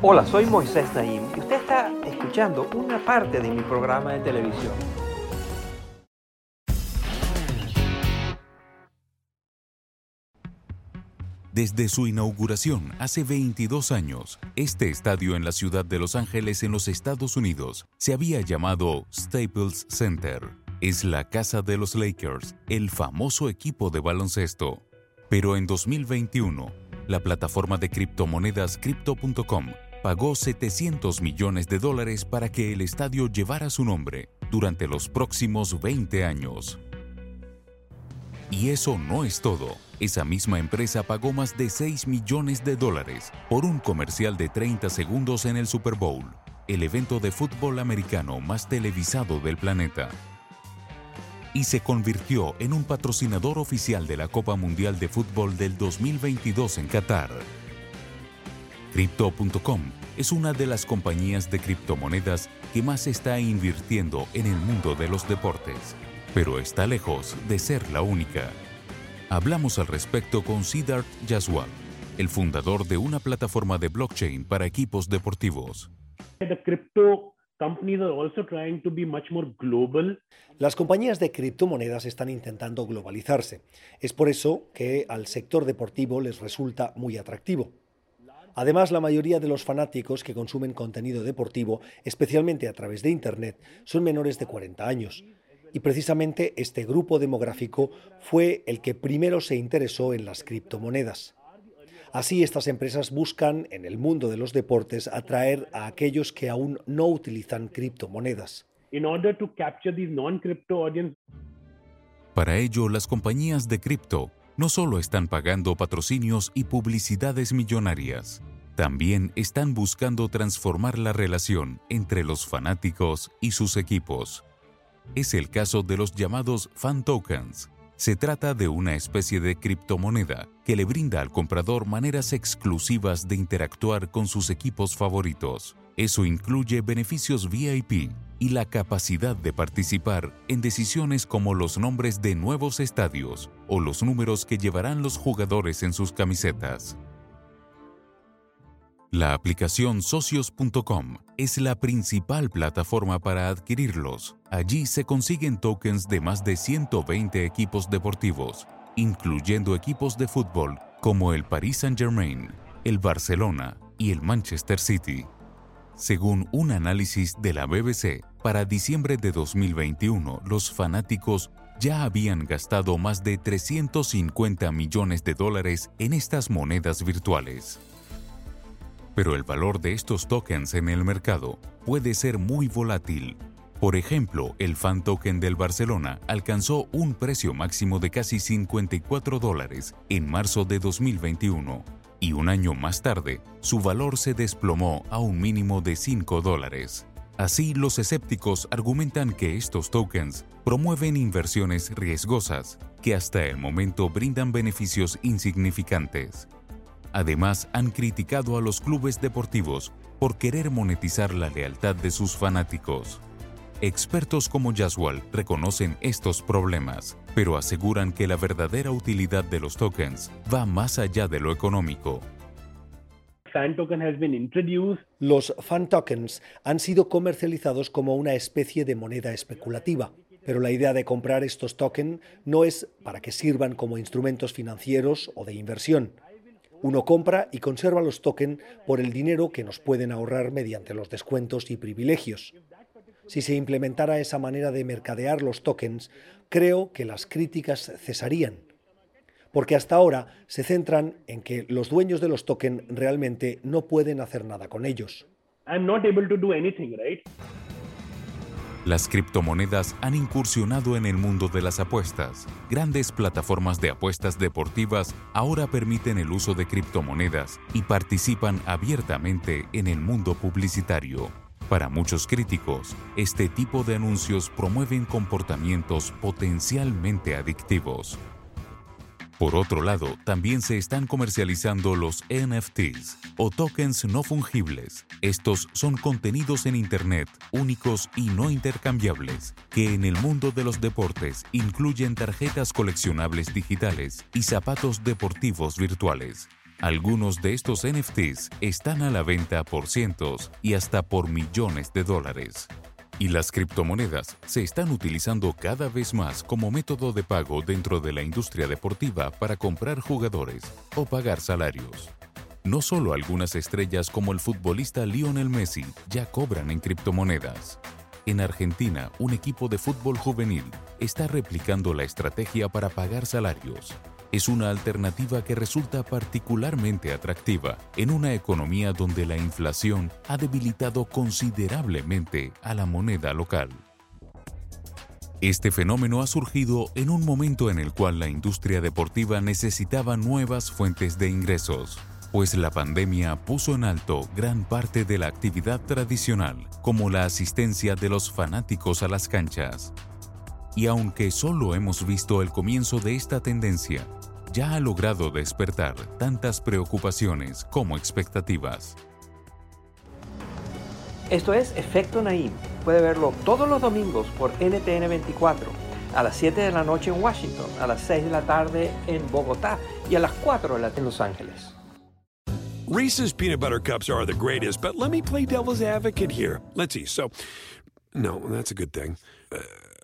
Hola, soy Moisés Naim y usted está escuchando una parte de mi programa de televisión. Desde su inauguración hace 22 años, este estadio en la ciudad de Los Ángeles en los Estados Unidos se había llamado Staples Center. Es la casa de los Lakers, el famoso equipo de baloncesto. Pero en 2021, la plataforma de criptomonedas Crypto.com pagó 700 millones de dólares para que el estadio llevara su nombre durante los próximos 20 años. Y eso no es todo. Esa misma empresa pagó más de 6 millones de dólares por un comercial de 30 segundos en el Super Bowl, el evento de fútbol americano más televisado del planeta. Y se convirtió en un patrocinador oficial de la Copa Mundial de Fútbol del 2022 en Qatar. Crypto.com es una de las compañías de criptomonedas que más está invirtiendo en el mundo de los deportes, pero está lejos de ser la única. Hablamos al respecto con Siddharth Jaswal, el fundador de una plataforma de blockchain para equipos deportivos. Las compañías de criptomonedas están intentando globalizarse. Es por eso que al sector deportivo les resulta muy atractivo. Además, la mayoría de los fanáticos que consumen contenido deportivo, especialmente a través de Internet, son menores de 40 años. Y precisamente este grupo demográfico fue el que primero se interesó en las criptomonedas. Así, estas empresas buscan en el mundo de los deportes atraer a aquellos que aún no utilizan criptomonedas. Para ello, las compañías de cripto no solo están pagando patrocinios y publicidades millonarias, también están buscando transformar la relación entre los fanáticos y sus equipos. Es el caso de los llamados fan tokens. Se trata de una especie de criptomoneda que le brinda al comprador maneras exclusivas de interactuar con sus equipos favoritos. Eso incluye beneficios VIP y la capacidad de participar en decisiones como los nombres de nuevos estadios o los números que llevarán los jugadores en sus camisetas. La aplicación socios.com es la principal plataforma para adquirirlos. Allí se consiguen tokens de más de 120 equipos deportivos, incluyendo equipos de fútbol como el Paris Saint-Germain, el Barcelona y el Manchester City. Según un análisis de la BBC, para diciembre de 2021 los fanáticos ya habían gastado más de 350 millones de dólares en estas monedas virtuales. Pero el valor de estos tokens en el mercado puede ser muy volátil. Por ejemplo, el fan token del Barcelona alcanzó un precio máximo de casi 54 dólares en marzo de 2021 y un año más tarde su valor se desplomó a un mínimo de 5 dólares. Así, los escépticos argumentan que estos tokens promueven inversiones riesgosas que hasta el momento brindan beneficios insignificantes. Además, han criticado a los clubes deportivos por querer monetizar la lealtad de sus fanáticos. Expertos como Jaswal reconocen estos problemas, pero aseguran que la verdadera utilidad de los tokens va más allá de lo económico. Los fan tokens han sido comercializados como una especie de moneda especulativa, pero la idea de comprar estos tokens no es para que sirvan como instrumentos financieros o de inversión. Uno compra y conserva los tokens por el dinero que nos pueden ahorrar mediante los descuentos y privilegios. Si se implementara esa manera de mercadear los tokens, creo que las críticas cesarían. Porque hasta ahora se centran en que los dueños de los tokens realmente no pueden hacer nada con ellos. Las criptomonedas han incursionado en el mundo de las apuestas. Grandes plataformas de apuestas deportivas ahora permiten el uso de criptomonedas y participan abiertamente en el mundo publicitario. Para muchos críticos, este tipo de anuncios promueven comportamientos potencialmente adictivos. Por otro lado, también se están comercializando los NFTs o tokens no fungibles. Estos son contenidos en Internet únicos y no intercambiables, que en el mundo de los deportes incluyen tarjetas coleccionables digitales y zapatos deportivos virtuales. Algunos de estos NFTs están a la venta por cientos y hasta por millones de dólares. Y las criptomonedas se están utilizando cada vez más como método de pago dentro de la industria deportiva para comprar jugadores o pagar salarios. No solo algunas estrellas como el futbolista Lionel Messi ya cobran en criptomonedas. En Argentina, un equipo de fútbol juvenil está replicando la estrategia para pagar salarios es una alternativa que resulta particularmente atractiva en una economía donde la inflación ha debilitado considerablemente a la moneda local. Este fenómeno ha surgido en un momento en el cual la industria deportiva necesitaba nuevas fuentes de ingresos, pues la pandemia puso en alto gran parte de la actividad tradicional, como la asistencia de los fanáticos a las canchas. Y aunque solo hemos visto el comienzo de esta tendencia, ya ha logrado despertar tantas preocupaciones como expectativas. Esto es Efecto Naim. Puede verlo todos los domingos por NTN 24, a las 7 de la noche en Washington, a las 6 de la tarde en Bogotá y a las 4 de la tarde en Los Ángeles. Reese's peanut butter cups are the greatest, but let me play devil's advocate here. Let's see. So, no, that's a good thing. Uh,